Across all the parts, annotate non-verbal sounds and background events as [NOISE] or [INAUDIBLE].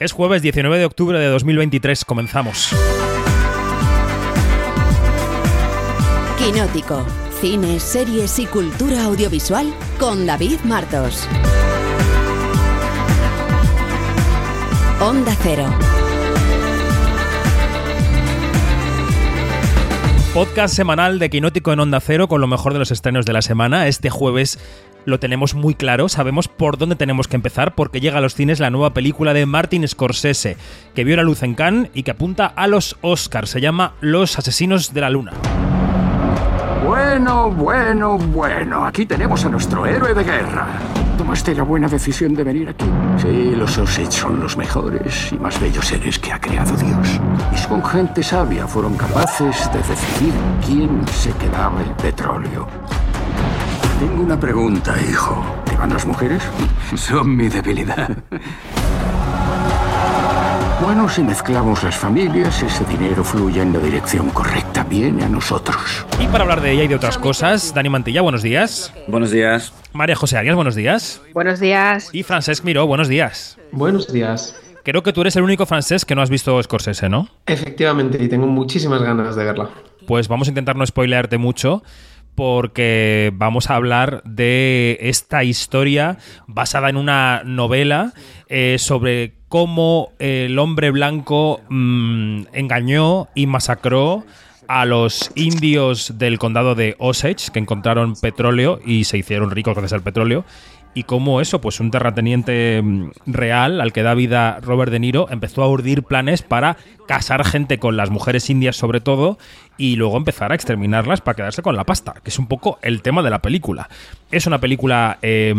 Es jueves 19 de octubre de 2023. Comenzamos. Quinótico. Cine, series y cultura audiovisual con David Martos. Onda Cero. Podcast semanal de Quinótico en Onda Cero con lo mejor de los estrenos de la semana. Este jueves lo tenemos muy claro, sabemos por dónde tenemos que empezar porque llega a los cines la nueva película de Martin Scorsese, que vio la luz en Cannes y que apunta a los Oscars. Se llama Los Asesinos de la Luna. Bueno, bueno, bueno. Aquí tenemos a nuestro héroe de guerra. ¿Tomaste la buena decisión de venir aquí? Sí, los Osage son los mejores y más bellos seres que ha creado Dios. Y con gente sabia fueron capaces de decidir quién se quedaba el petróleo. Tengo una pregunta, hijo. ¿Te van las mujeres? [LAUGHS] Son mi debilidad. Bueno, si mezclamos las familias, ese dinero fluye en la dirección correcta, viene a nosotros. Y para hablar de ella y de otras cosas, Dani Mantilla, buenos días. Buenos días. María José Arias, buenos días. Buenos días. Y Francesc Miró, buenos días. Buenos días. Creo que tú eres el único francés que no has visto Scorsese, ¿no? Efectivamente, y tengo muchísimas ganas de verla. Pues vamos a intentar no spoilearte mucho porque vamos a hablar de esta historia basada en una novela eh, sobre cómo el hombre blanco mmm, engañó y masacró a los indios del condado de Osage que encontraron petróleo y se hicieron ricos gracias al petróleo y cómo eso, pues un terrateniente real al que da vida Robert De Niro empezó a urdir planes para casar gente con las mujeres indias sobre todo y luego empezar a exterminarlas para quedarse con la pasta, que es un poco el tema de la película. Es una película eh,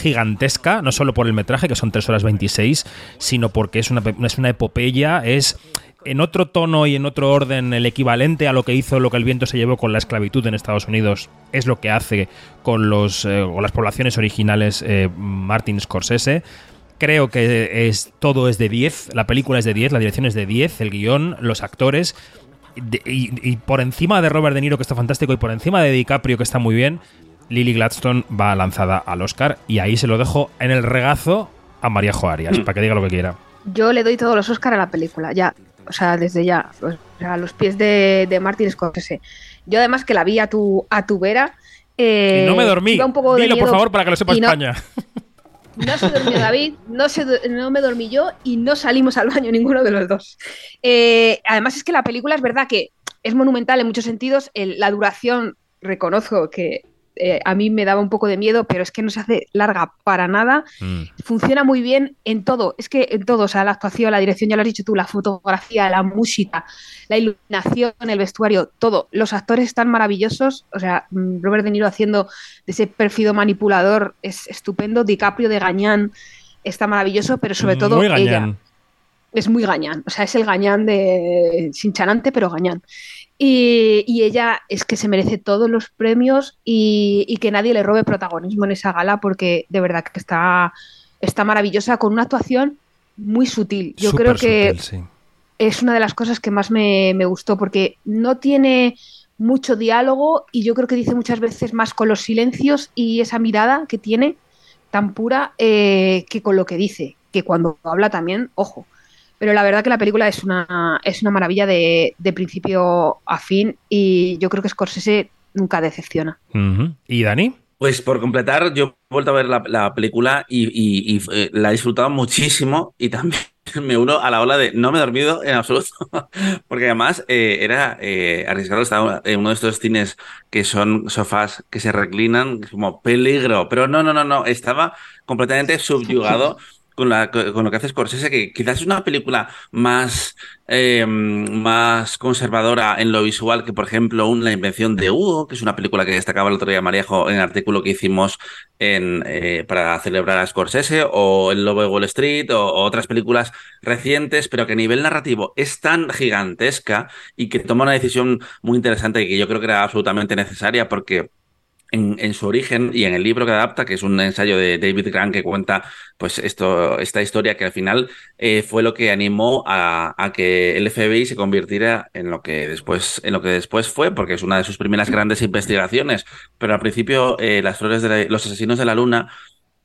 gigantesca, no solo por el metraje, que son 3 horas 26, sino porque es una, es una epopeya, es en otro tono y en otro orden el equivalente a lo que hizo lo que el viento se llevó con la esclavitud en Estados Unidos es lo que hace con los eh, o las poblaciones originales eh, Martin Scorsese. Creo que es, todo es de 10, la película es de 10, la dirección es de 10, el guion, los actores. De, y, y, por encima de Robert De Niro, que está fantástico, y por encima de DiCaprio, que está muy bien, Lily Gladstone va lanzada al Oscar. Y ahí se lo dejo en el regazo a María Joarias, mm. para que diga lo que quiera. Yo le doy todos los Oscar a la película, ya o sea, desde ya, o sea, a los pies de, de Martin Scorsese. Yo además que la vi a tu, a tu vera. Eh, y no me dormí. Un poco Dilo, por favor, para que lo sepa no, España. [LAUGHS] No se durmió David, no, se, no me dormí yo y no salimos al baño [LAUGHS] ninguno de los dos. Eh, además es que la película es verdad que es monumental en muchos sentidos. El, la duración, reconozco que eh, a mí me daba un poco de miedo, pero es que no se hace larga para nada. Mm. Funciona muy bien en todo, es que en todo, o sea, la actuación, la dirección, ya lo has dicho tú, la fotografía, la música, la iluminación, el vestuario, todo. Los actores están maravillosos, o sea, Robert De Niro haciendo de ese pérfido manipulador es estupendo, DiCaprio de Gañán está maravilloso, pero sobre todo muy ella. Es muy gañán, o sea, es el gañán de sinchanante, pero gañán. Y, y, ella es que se merece todos los premios y, y, que nadie le robe protagonismo en esa gala porque de verdad que está, está maravillosa con una actuación muy sutil. Yo Super creo que sutil, sí. es una de las cosas que más me, me, gustó porque no tiene mucho diálogo y yo creo que dice muchas veces más con los silencios y esa mirada que tiene tan pura eh, que con lo que dice, que cuando habla también, ojo pero la verdad que la película es una, es una maravilla de, de, principio a fin y yo creo que Scorsese nunca decepciona. Uh -huh. ¿Y Dani? Pues por completar, yo he vuelto a ver la, la película y, y, y eh, la he disfrutado muchísimo y también [LAUGHS] me uno a la ola de no me he dormido en absoluto, [LAUGHS] porque además eh, era eh, arriesgado, estaba en uno de estos cines que son sofás que se reclinan, como peligro, pero no, no, no, no, estaba completamente subyugado [LAUGHS] con, la, con lo que hace Scorsese, que quizás es una película más, eh, más conservadora en lo visual que, por ejemplo, un La invención de Hugo, que es una película que destacaba el otro día Maríajo en el artículo que hicimos en, eh, para celebrar a Scorsese, o El Lobo de Wall Street, o, o, otras películas recientes, pero que a nivel narrativo es tan gigantesca y que toma una decisión muy interesante y que yo creo que era absolutamente necesaria porque en, su origen y en el libro que adapta, que es un ensayo de David Grant que cuenta pues esto, esta historia que al final eh, fue lo que animó a, a, que el FBI se convirtiera en lo que después, en lo que después fue, porque es una de sus primeras grandes investigaciones. Pero al principio, eh, las flores de la, los asesinos de la luna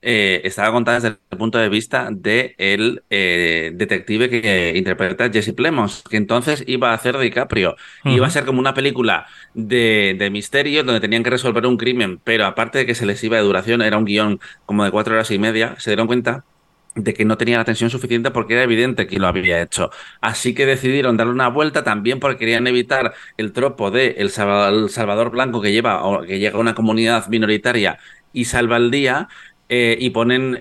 eh, estaba contada desde el punto de vista del de eh, detective que interpreta Jesse Plemons, que entonces iba a hacer DiCaprio. Iba a ser como una película de, de misterio donde tenían que resolver un crimen, pero aparte de que se les iba de duración, era un guion como de cuatro horas y media, se dieron cuenta de que no tenía la tensión suficiente porque era evidente que lo había hecho. Así que decidieron darle una vuelta también porque querían evitar el tropo de el Salvador Blanco que lleva o que llega a una comunidad minoritaria y salva el día. Eh, y ponen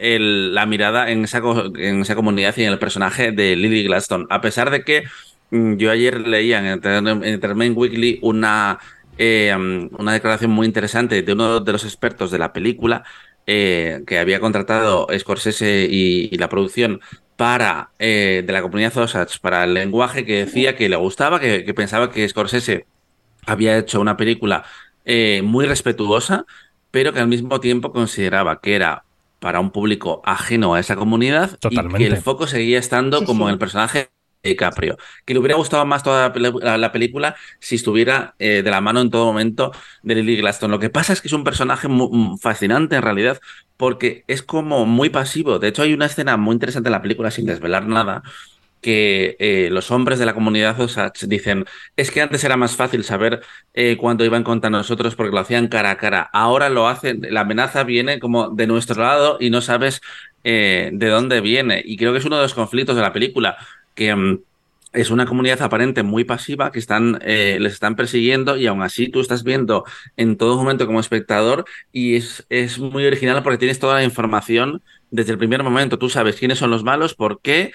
la mirada en esa, en esa comunidad y en el personaje de Lily Gladstone. A pesar de que mm, yo ayer leía en Entertainment Weekly una, eh, una declaración muy interesante de uno de los expertos de la película eh, que había contratado Scorsese y, la producción para de la comunidad Osage para el lenguaje que decía que le gustaba, que, que pensaba que Scorsese había hecho una película muy respetuosa pero que al mismo tiempo consideraba que era para un público ajeno a esa comunidad y que el foco seguía estando como en el personaje de DiCaprio. Que le hubiera gustado más toda la, película si estuviera eh, de la mano en todo momento de Lily Glaston. Lo que pasa es que es un personaje muy, mm, fascinante en realidad porque es como muy pasivo. De hecho, hay una escena muy interesante en la película sin desvelar nada que eh, los hombres de la comunidad Osage dicen, es que antes era más fácil saber eh, cuándo iban contra nosotros porque lo hacían cara a cara. Ahora lo hacen, la amenaza viene como de nuestro lado y no sabes eh, de dónde viene. Y creo que es uno de los conflictos de la película, que mm, es una comunidad aparente muy pasiva que están, les están persiguiendo y aún así tú estás viendo en todo momento como espectador y es, es muy original porque tienes toda la información desde el primer momento. Tú sabes quiénes son los malos, por qué,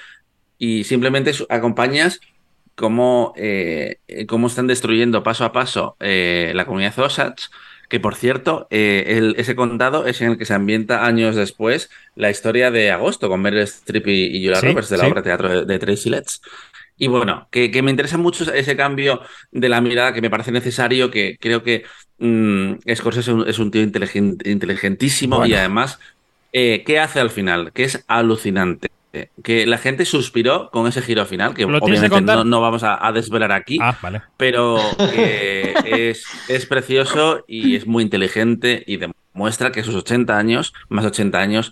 y simplemente acompañas cómo, eh, cómo están destruyendo paso a paso eh, la comunidad Osage, que por cierto, eh, ese condado es en el que se ambienta años después la historia de Agosto con Meryl Streep y, Julia Roberts de la obra de teatro de, Tracy Letts. Y bueno, que, me interesa mucho ese cambio de la mirada que me parece necesario, que creo que mmm, Scorsese es un, tío inteligentísimo y además, ¿qué hace al final? Que es alucinante que la gente suspiró con ese giro final, que obviamente no, vamos a, desvelar aquí, ah, vale. pero es, es, precioso y es muy inteligente y demuestra que sus 80 años, más 80 años,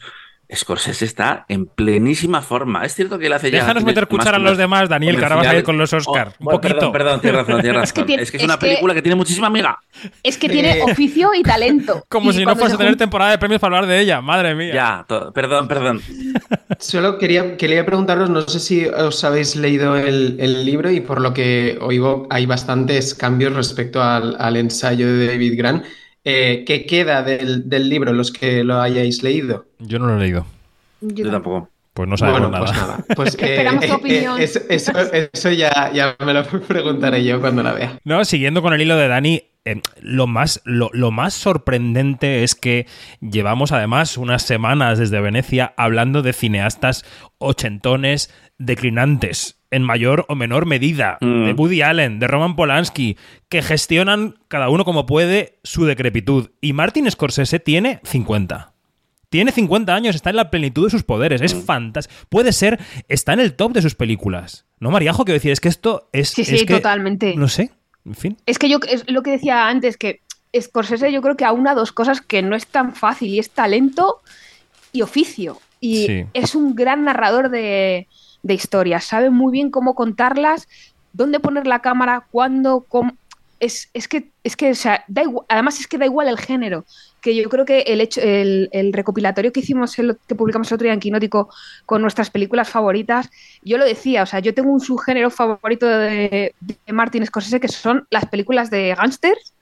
Scorsese está en plenísima forma. Es cierto que él hace ya. Déjanos meter cuchara a los demás, Daniel, que ahora vas a ir con los Oscar. un poquito. Perdón, perdón, tienes razón, tienes razón. es que es, una película que tiene muchísima amiga. Es que tiene oficio y talento. [LAUGHS] Como si no fuese a tener temporada de premios para hablar de ella, madre mía. Ya, perdón, perdón. [LAUGHS] Solo quería, quería preguntaros, no sé si os habéis leído el, libro y por lo que oigo hay bastantes cambios respecto al, al ensayo de David Grant. Eh, ¿qué queda del, libro, los que lo hayáis leído? Yo no lo he leído. Yo, tampoco. Pues no sabemos pues nada. Pues [LAUGHS] Esperamos tu opinión. eso, ya, me lo [LAUGHS] preguntaré yo cuando la vea. No, siguiendo con el hilo de Dani, eh, lo, más, lo, más sorprendente es que llevamos además unas semanas desde Venecia hablando de cineastas ochentones declinantes en mayor o menor medida, mm. de Woody Allen, de Roman Polanski, que gestionan cada uno como puede su decrepitud. Y Martin Scorsese tiene 50. Tiene 50 años, está en la plenitud de sus poderes, es mm. fantástico. Puede ser, está en el top de sus películas. No, Mariajo, quiero decir, es que esto es. Sí, sí, totalmente. No sé, en fin. Es que yo, es lo que decía antes, que Scorsese yo creo que aúna dos cosas que no es tan fácil, y es talento y oficio. Y es un gran narrador de, de historias, sabe muy bien cómo contarlas, dónde poner la cámara, cuándo, cómo... Es, es, que, es que, o sea, da igual, además es que da igual el género, que yo creo que el hecho, el, el recopilatorio que hicimos, el, que publicamos el otro día en Quinótico con nuestras películas favoritas, yo lo decía, o sea, yo tengo un subgénero favorito de, de Martin Scorsese que son las películas de gángsters,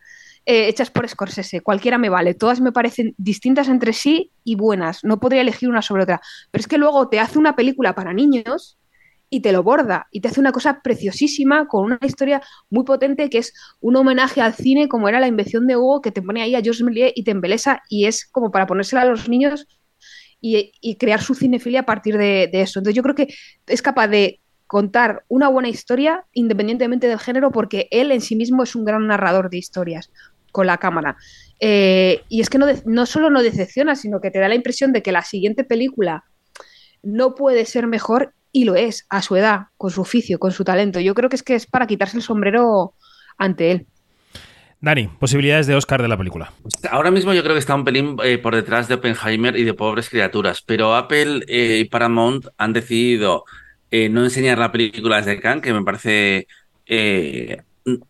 eh, hechas por Scorsese. Cualquiera me vale. Todas me parecen distintas entre sí y buenas. No podría elegir una sobre otra. Pero es que luego te hace una película para niños y te lo borda y te hace una cosa preciosísima con una historia muy potente que es un homenaje al cine como era la invención de Hugo que te pone ahí a Georges Méliès y te embelesa y es como para ponérsela a los niños y, crear su cinefilia a partir de, de, eso. Entonces yo creo que es capaz de contar una buena historia independientemente del género porque él en sí mismo es un gran narrador de historias con la cámara. Eh, y es que no, no solo no decepciona, sino que te da la impresión de que la siguiente película no puede ser mejor y lo es a su edad, con su oficio, con su talento. Yo creo que es que es para quitarse el sombrero ante él. Dani, posibilidades de Oscar de la película. Ahora mismo yo creo que está un pelín eh, por detrás de Oppenheimer y de Pobres Criaturas, pero Apple eh, y Paramount han decidido eh, no enseñar la película desde Cannes, que me parece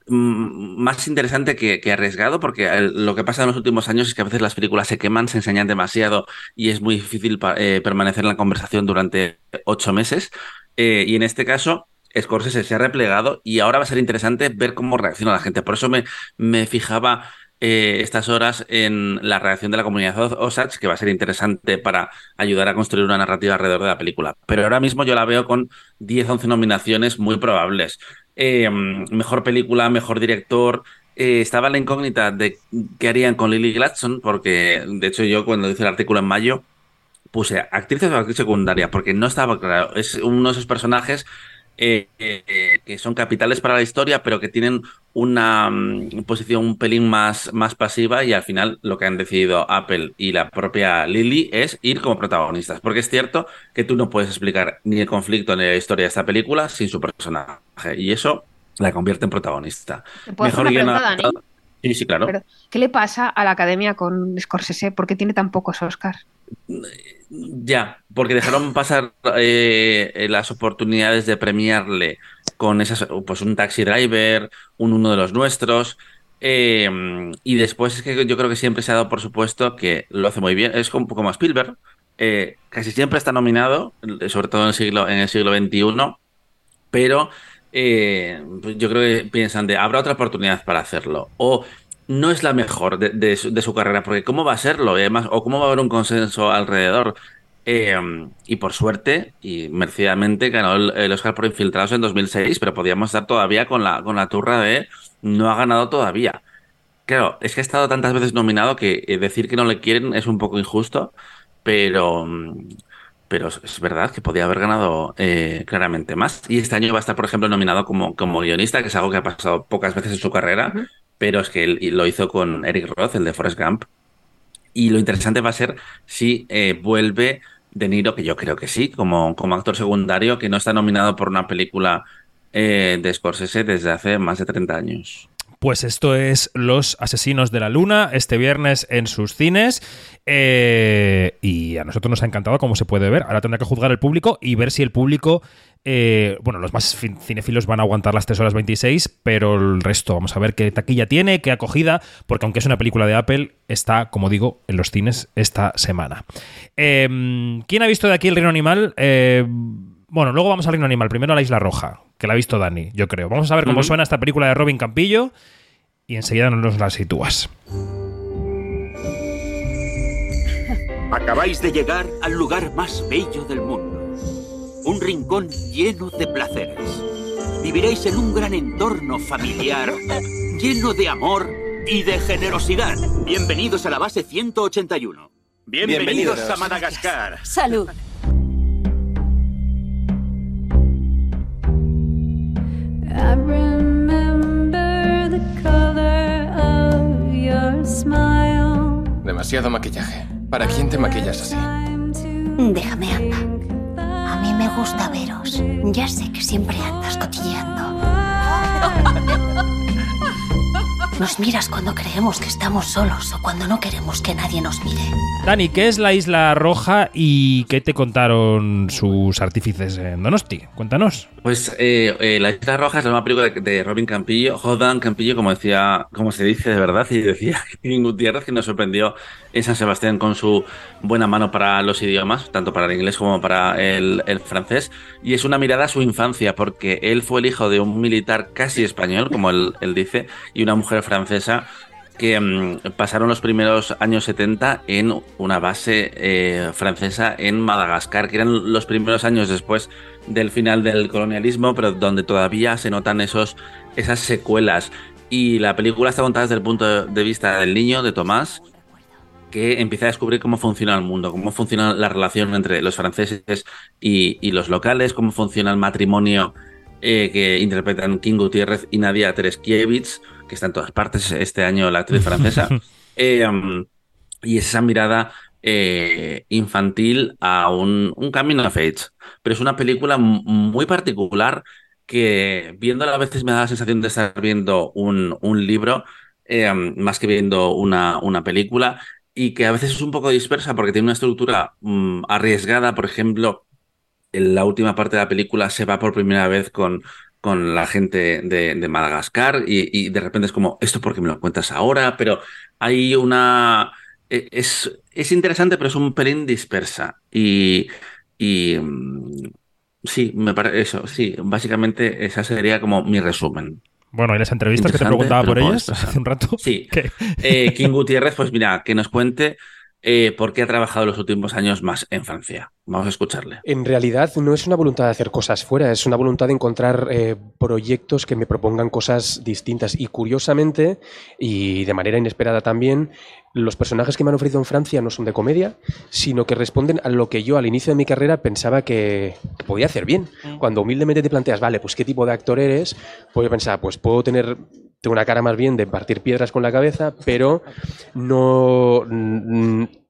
más interesante que, arriesgado, porque lo que pasa en los últimos años es que a veces las películas se queman, se enseñan demasiado y es muy difícil permanecer en la conversación durante ocho meses. y en este caso Scorsese se ha replegado y ahora va a ser interesante ver cómo reacciona la gente. Por eso me, fijaba eh, estas horas en la reacción de la comunidad Osage, que va a ser interesante para ayudar a construir una narrativa alrededor de la película. Pero ahora mismo yo la veo con 10, 11 nominaciones muy probables. Eh, mejor película, mejor director. Eh, estaba la incógnita de qué harían con Lily Gladstone, porque de hecho yo cuando hice el artículo en mayo puse actrices o actriz secundaria, porque no estaba claro. Es uno de esos personajes eh, eh, que son capitales para la historia, pero que tienen una mm, posición un pelín más, más pasiva y al final lo que han decidido Apple y la propia Lily es ir como protagonistas. Porque es cierto que tú no puedes explicar ni el conflicto ni la historia de esta película sin su personaje y eso la convierte en protagonista. Mejor Sí, sí, claro. ¿Qué le pasa a la academia con Scorsese? ¿Por qué tiene tan pocos Oscars? Ya, porque dejaron pasar eh, las oportunidades de premiarle con esas, pues un taxi driver, un uno de los nuestros. Eh, y después es que yo creo que siempre se ha dado por supuesto que lo hace muy bien. Es como, como Spielberg. Eh, casi siempre está nominado, sobre todo en el siglo, en el siglo XXI, pero pues yo creo que piensan de habrá otra oportunidad para hacerlo. O no es la mejor de, su, carrera, porque ¿cómo va a serlo? o cómo va a haber un consenso alrededor. Em, y por suerte, y merecidamente, ganó el, Oscar por Infiltrados en 2006, pero podíamos estar todavía con la, con la turra de no ha ganado todavía. Claro, es que ha estado tantas veces nominado que eh, decir que no le quieren es un poco injusto, pero, pero es verdad que podía haber ganado eh, claramente más. Y este año va a estar, por ejemplo, nominado como, como guionista, que es algo que ha pasado pocas veces en su carrera pero es que él lo hizo con Eric Roth, el de Forrest Gump. Y lo interesante va a ser si eh, vuelve De Niro, que yo creo que sí, como, como actor secundario, que no está nominado por una película eh, de Scorsese desde hace más de 30 años. Pues esto es Los Asesinos de la Luna, este viernes en sus cines. Eh, y a nosotros nos ha encantado, como se puede ver. Ahora tendrá que juzgar el público y ver si el público. Eh, bueno, los más cinéfilos van a aguantar las 3 horas 26, pero el resto, vamos a ver qué taquilla tiene, qué acogida, porque aunque es una película de Apple, está, como digo, en los cines esta semana. Em, ¿Quién ha visto de aquí el reino animal? Eh, bueno, luego vamos al Reino Animal. Primero a la Isla Roja, que la ha visto Dani, yo creo. Vamos a ver cómo suena esta película de Robin Campillo y enseguida nos la sitúas. [LAUGHS] Acabáis de llegar al lugar más bello del mundo. Un rincón lleno de placeres. Viviréis en un gran entorno familiar, [LAUGHS] lleno de amor y de generosidad. Bienvenidos a la base 181. Bienvenidos a Madagascar. Salud. Demasiado maquillaje. ¿Para quién te maquillas así? Déjame andar. A mí me gusta veros. Ya sé que siempre andas cotilleando. [LAUGHS] Nos miras cuando creemos que estamos solos o cuando no queremos que nadie nos mire. Dani, ¿qué es la Isla Roja y qué te contaron sus artífices en Donosti? Cuéntanos. Pues eh, eh, La Isla Roja es la nueva película de Robin Campillo, Jodan Campillo, como decía, como se dice de verdad, y decía [LAUGHS] Gutiérrez, que nos sorprendió en San Sebastián con su buena mano para los idiomas, tanto para el inglés como para el, el francés. Y es una mirada a su infancia, porque él fue el hijo de un militar casi español, como él, él dice, y una mujer francesa que mm, pasaron los primeros años 70 en una base eh, francesa en Madagascar, que eran los primeros años después del final del colonialismo, pero donde todavía se notan esos, esas secuelas. Y la película está contada desde el punto de vista del niño, de Tomás, que empieza a descubrir cómo funciona el mundo, cómo funciona la relación entre los franceses y, los locales, cómo funciona el matrimonio eh, que interpretan King Gutiérrez y Nadia Tereskiewicz que está en todas partes este año la actriz francesa. [LAUGHS] Eh, um, y es esa mirada eh, infantil a un, camino a Fates. Pero es una película muy particular que viéndola a veces me da la sensación de estar viendo un, libro eh, más que viendo una, una película y que a veces es un poco dispersa porque tiene una estructura mm, arriesgada. Por ejemplo, en la última parte de la película se va por primera vez con, con la gente de, Madagascar y, de repente es como, ¿esto por qué me lo cuentas ahora? Pero hay una... E, es, es interesante, pero es un pelín dispersa. Y, y mm, sí, me parece eso, sí, básicamente esa sería como mi resumen. Bueno, y las entrevistas que te preguntaba por ellas hace un rato. Sí. [LAUGHS] Eh, King Gutiérrez, pues mira, que nos cuente eh, por qué ha trabajado los últimos años más en Francia. Vamos a escucharle. En realidad no es una voluntad de hacer cosas fuera, es una voluntad de encontrar eh, proyectos que me propongan cosas distintas. Y curiosamente, y de manera inesperada también, los personajes que me han ofrecido en Francia no son de comedia, sino que responden a lo que yo al inicio de mi carrera pensaba que, podía hacer bien. Cuando humildemente te planteas, vale, pues qué tipo de actor eres, pues yo pensaba, pues puedo tener tengo una cara más bien de partir piedras con la cabeza, pero no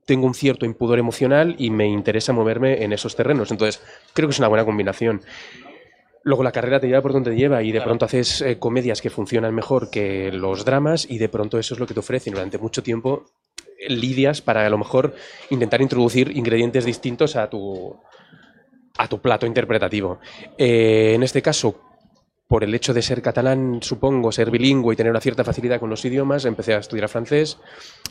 tengo un cierto impudor emocional y me interesa moverme en esos terrenos. Entonces, creo que es una buena combinación. Luego la carrera te lleva por donde te lleva y de pronto haces eh, comedias que funcionan mejor que los dramas y de pronto eso es lo que te ofrecen. Durante mucho tiempo eh, lidias para a lo mejor intentar introducir ingredientes distintos a tu, a tu plato interpretativo. Eh, en este caso, por el hecho de ser catalán, supongo, ser bilingüe y tener una cierta facilidad con los idiomas, empecé a estudiar francés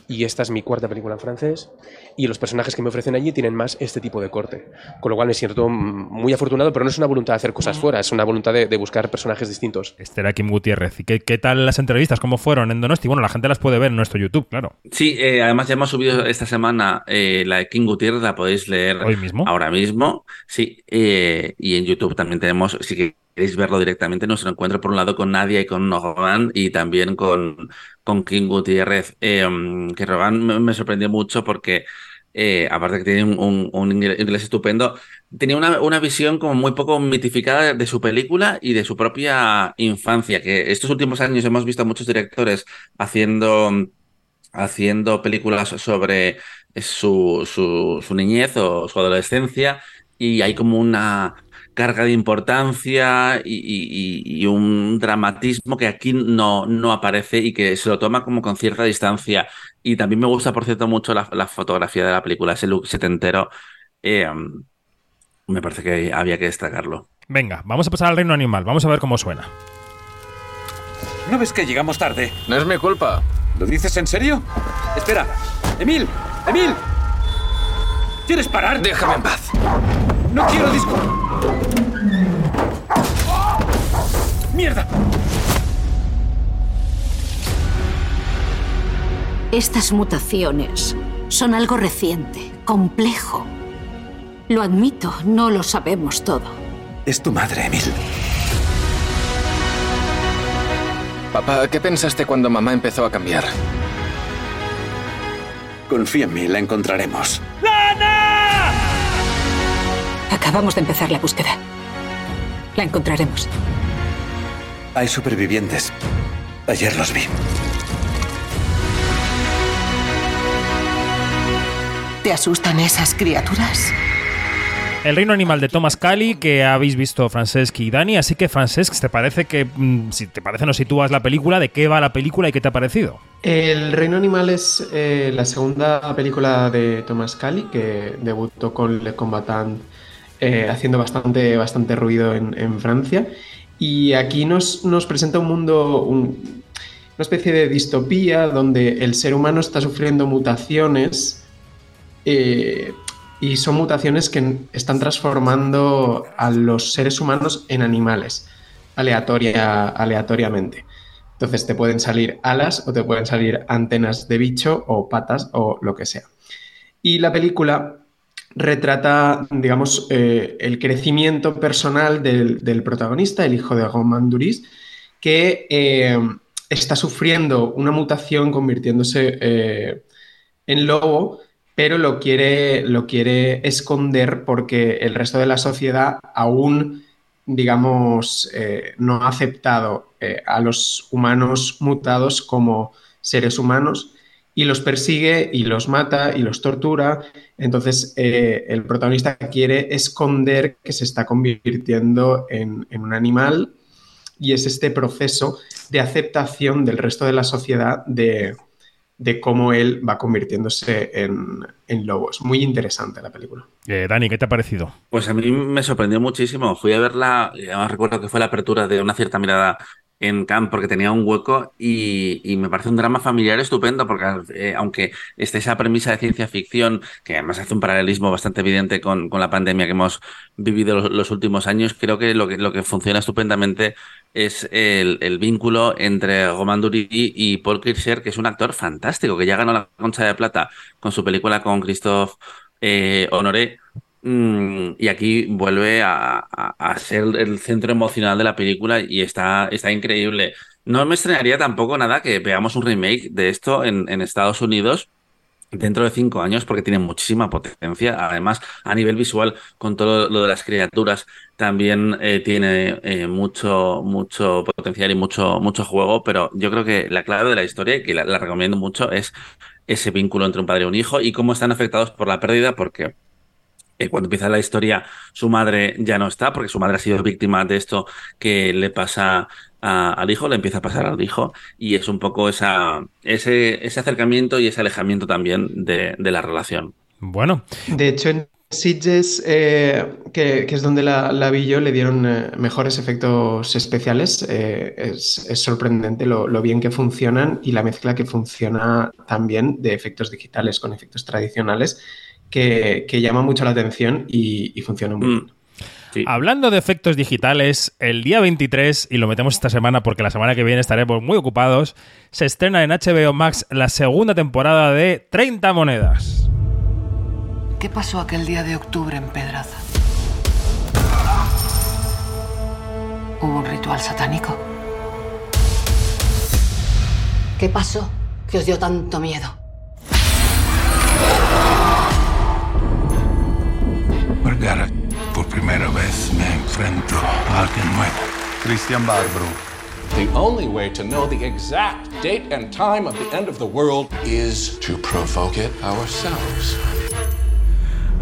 y esta es mi cuarta película en francés y los personajes que me ofrecen allí tienen más este tipo de corte. Con lo cual me siento muy afortunado, pero no es una voluntad de hacer cosas fuera, es una voluntad de, buscar personajes distintos. Este era Kim Gutiérrez. ¿Y qué, tal las entrevistas? ¿Cómo fueron en Donosti? Bueno, la gente las puede ver en nuestro YouTube, claro. Sí, eh, además ya hemos subido esta semana eh, la de Kim Gutiérrez, la podéis leer hoy mismo. Ahora mismo, sí. Eh, y en YouTube también tenemos, sí que queréis verlo directamente, nuestro encuentro por un lado con Nadia y con Rogan y también con, con King Gutiérrez, eh, que Rogan me, sorprendió mucho porque eh, aparte que tiene un, inglés estupendo, tenía una, una, visión como muy poco mitificada de su película y de su propia infancia, que estos últimos años hemos visto a muchos directores haciendo, haciendo películas sobre su, su niñez o su adolescencia y hay como una carga de importancia y, un dramatismo que aquí no, no aparece y que se lo toma como con cierta distancia. Y también me gusta, por cierto, mucho la, fotografía de la película, ese look setentero. Eh, me parece que había que destacarlo. Venga, vamos a pasar al reino animal, vamos a ver cómo suena. ¿No ves que llegamos tarde? No es mi culpa. ¿Lo dices en serio? Espera. Emil, Emil. ¿Quieres parar? Déjame en paz. No quiero disco. ¡Mierda! Estas mutaciones son algo reciente, complejo. Lo admito, no lo sabemos todo. Es tu madre, Emil. Papá, ¿qué pensaste cuando mamá empezó a cambiar? Confía en mí, la encontraremos. Acabamos de empezar la búsqueda. La encontraremos. Hay supervivientes. Ayer los vi. ¿Te asustan esas criaturas? El reino animal de Thomas Cali, que habéis visto Francesc y Dani. Así que, Francesc, ¿te parece que, mm, si te parece, nos sitúas la película? ¿De qué va la película y qué te ha parecido? El reino animal es eh, la segunda película de Thomas Cali, que debutó con Le Combatant eh, haciendo bastante, bastante ruido en, Francia. Y aquí nos, nos presenta un mundo, una especie de distopía donde el ser humano está sufriendo mutaciones eh, y son mutaciones que están transformando a los seres humanos en animales aleatoria, aleatoriamente. Entonces te pueden salir alas o te pueden salir antenas de bicho o patas o lo que sea. Y la película retrata, digamos, eh, el crecimiento personal del, protagonista, el hijo de Romain Duris, que eh, está sufriendo una mutación convirtiéndose eh, en lobo, pero lo quiere, lo quiere esconder porque el resto de la sociedad aún, digamos, no ha aceptado a los humanos mutados como seres humanos y los persigue y los mata y los tortura. Entonces eh, el protagonista quiere esconder que se está convirtiendo en, un animal y es este proceso de aceptación del resto de la sociedad de, de cómo él va convirtiéndose en, en lobo. Es muy interesante la película. Eh, Dani, ¿qué te ha parecido? Pues a mí me sorprendió muchísimo. Fui a verla, y además recuerdo que fue la apertura de una cierta mirada en Cannes porque tenía un hueco y, y me parece un drama familiar estupendo porque eh, aunque esté esa premisa de ciencia ficción que además hace un paralelismo bastante evidente con, con la pandemia que hemos vivido los, últimos años, creo que lo que, lo que funciona estupendamente es el, el vínculo entre Romain Dury y Paul Kircher, que es un actor fantástico, que ya ganó la Concha de Plata con su película con Christophe eh, Honoré y aquí vuelve a, ser el centro emocional de la película y está, está increíble. No me estrenaría tampoco nada que veamos un remake de esto en, en Estados Unidos dentro de cinco años porque tiene muchísima potencia. Además, a nivel visual, con todo lo de las criaturas, también eh, tiene eh, mucho, mucho potencial y mucho, mucho juego. Pero yo creo que la clave de la historia, y que la, la recomiendo mucho, es ese vínculo entre un padre y un hijo y cómo están afectados por la pérdida, porque eh, cuando empieza la historia, su madre ya no está, porque su madre ha sido víctima de esto que le pasa a, al hijo, le empieza a pasar al hijo, y es un poco esa, ese, ese acercamiento y ese alejamiento también de, de la relación. Bueno. De hecho, en Sitges, eh, que, que, es donde la, la, vi yo, le dieron eh, mejores efectos especiales. Eh, es, es, sorprendente lo, lo, bien que funcionan y la mezcla que funciona también de efectos digitales con efectos tradicionales que, que llama mucho la atención y, y funciona muy bien. Sí. Hablando de efectos digitales, el día 23, y lo metemos esta semana porque la semana que viene estaremos muy ocupados, se estrena en HBO Max la segunda temporada de 30 monedas. ¿Qué pasó aquel día de octubre en Pedraza? ¿Hubo un ritual satánico? ¿Qué pasó que os dio tanto miedo? Vergara, por primera vez me enfrento a alguien nuevo. Christian Barbro. The only way to know the exact date and time of the end of the world is to provoke it ourselves.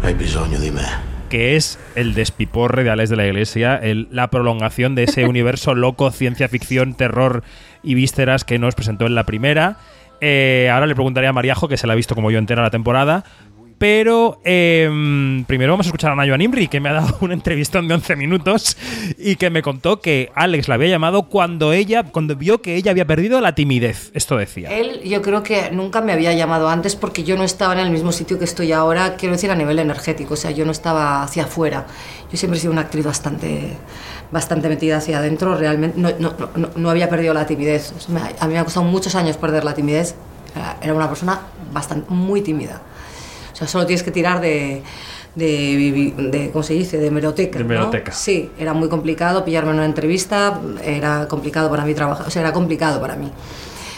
Hai bisogno di me que es el despiporre de Alex de la Iglesia, el, la prolongación de ese [LAUGHS] universo loco, ciencia ficción, terror y vísceras que nos presentó en la primera. Eh, ahora le preguntaría a Mariajo, que se la ha visto como yo entera la temporada, pero eh, primero vamos a escuchar a Nayo Nimri, que me ha dado una entrevistón de 11 minutos y que me contó que Alex la había llamado cuando ella, cuando vio que ella había perdido la timidez. Esto decía. Él, yo creo que nunca me había llamado antes porque yo no estaba en el mismo sitio que estoy ahora, quiero decir a nivel energético, o sea, yo no estaba hacia afuera. Yo siempre he sido una actriz bastante, bastante metida hacia adentro, realmente no, no, no, no había perdido la timidez. A mí me ha costado muchos años perder la timidez. Era una persona bastante, muy tímida. O sea, solo tienes que tirar de, de, de ¿cómo se dice? De meroteca. De meroteca. ¿no? Sí, era muy complicado pillarme en una entrevista, era complicado para mí trabajar, o sea, era complicado para mí.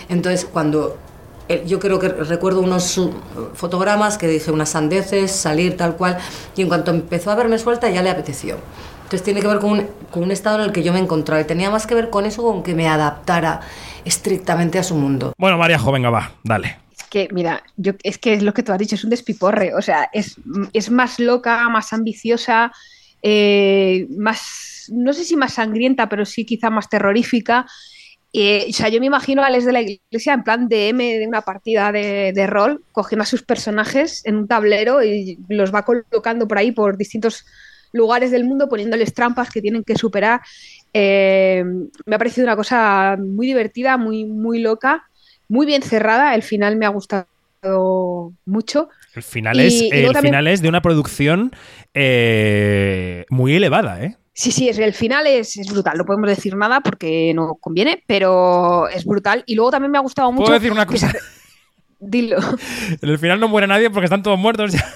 Entonces, cuando eh, yo creo que recuerdo unos fotogramas que dije unas sandeces, salir tal cual, y en cuanto empezó a verme suelta ya le apeteció. Entonces tiene que ver con un, con un estado en el que yo me encontraba y tenía más que ver con eso, con que me adaptara estrictamente a su mundo. Bueno, María venga, va, dale que, mira, yo, es que es lo que tú has dicho, es un despiporre. O sea, es, es más loca, más ambiciosa, eh, más, no sé si más sangrienta, pero sí quizá más terrorífica. Eh, o sea, yo me imagino a Alex de la Iglesia en plan DM de una partida de, de, rol, cogiendo a sus personajes en un tablero y los va colocando por ahí por distintos lugares del mundo, poniéndoles trampas que tienen que superar. Eh, me ha parecido una cosa muy divertida, muy, muy loca muy bien cerrada. El final me ha gustado mucho. El final, y, es, y el también... final es de una producción eh, muy elevada, ¿eh? Sí, sí, es, el final es, es, brutal. No podemos decir nada porque no conviene, pero es brutal. Y luego también me ha gustado mucho. ¿Puedo decir una cosa? Se... [LAUGHS] Dilo. En el final no muere nadie porque están todos muertos ya.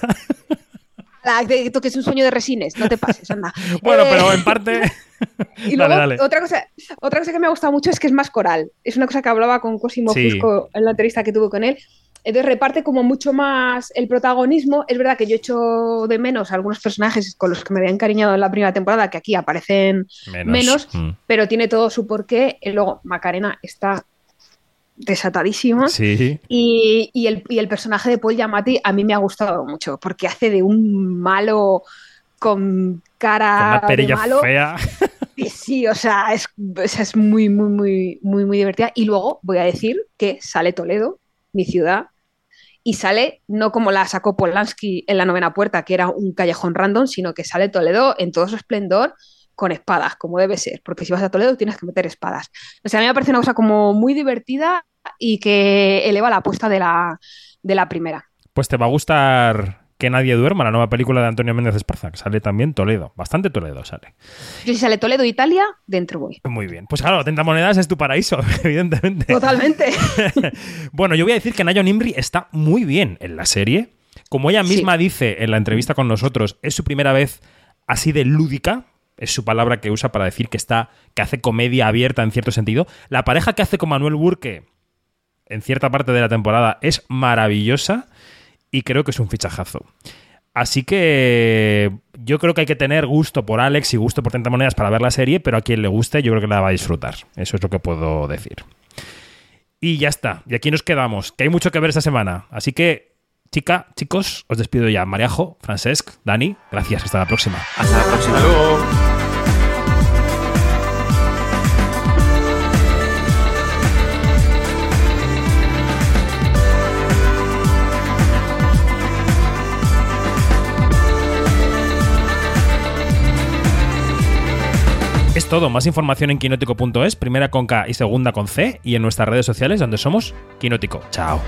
Esto que es un sueño de resines, no te pases, anda. [LAUGHS] bueno, eh... pero en parte. [LAUGHS] y [LAUGHS] luego, dale, dale. Otra, cosa, otra cosa que me ha gustado mucho es que es más coral. Es una cosa que hablaba con Cosimo sí. Fusco en la entrevista que tuve con él. Entonces reparte como mucho más el protagonismo. Es verdad que yo echo de menos a algunos personajes con los que me había encariñado en la primera temporada, que aquí aparecen menos, menos mm. pero tiene todo su porqué. Y luego Macarena está desatadísima. Sí. Y, y, el, y, el, personaje de Paul Giamatti a mí me ha gustado mucho, porque hace de un malo con cara con de malo. fea. [LAUGHS] Sí, sí, o sea, es, es muy, muy, muy, muy, muy divertida. Y luego voy a decir que sale Toledo, mi ciudad, y sale no como la sacó Polanski en la novena puerta, que era un callejón random, sino que sale Toledo en todo su esplendor con espadas, como debe ser, porque si vas a Toledo tienes que meter espadas. O sea, a mí me parece una cosa como muy divertida y que eleva la apuesta de la, de la primera. Pues te va a gustar Que nadie duerma, la nueva película de Antonio Méndez Esparza, que sale también Toledo. Bastante Toledo sale. Yo si sale Toledo, Italia, dentro voy. Muy bien. Pues claro, 30 monedas es tu paraíso, [LAUGHS] evidentemente. Totalmente. [LAUGHS] bueno, yo voy a decir que Nayo Nimri está muy bien en la serie. Como ella misma dice en la entrevista con nosotros, es su primera vez así de lúdica, es su palabra que usa para decir que está que hace comedia abierta en cierto sentido. La pareja que hace con Manuel Burke en cierta parte de la temporada es maravillosa y creo que es un fichajazo. Así que yo creo que hay que tener gusto por Alex y gusto por 30 monedas para ver la serie, pero a quien le guste yo creo que la va a disfrutar. Eso es lo que puedo decir. Y ya está. Y aquí nos quedamos, que hay mucho que ver esta semana. Así que, chica, chicos, os despido ya. Mariajo, Francesc, Dani, gracias. Hasta la próxima. Hasta la próxima. Es todo. Más información en quinótico.es, primera con K y segunda con C, y en nuestras redes sociales donde somos Quinótico. Chao.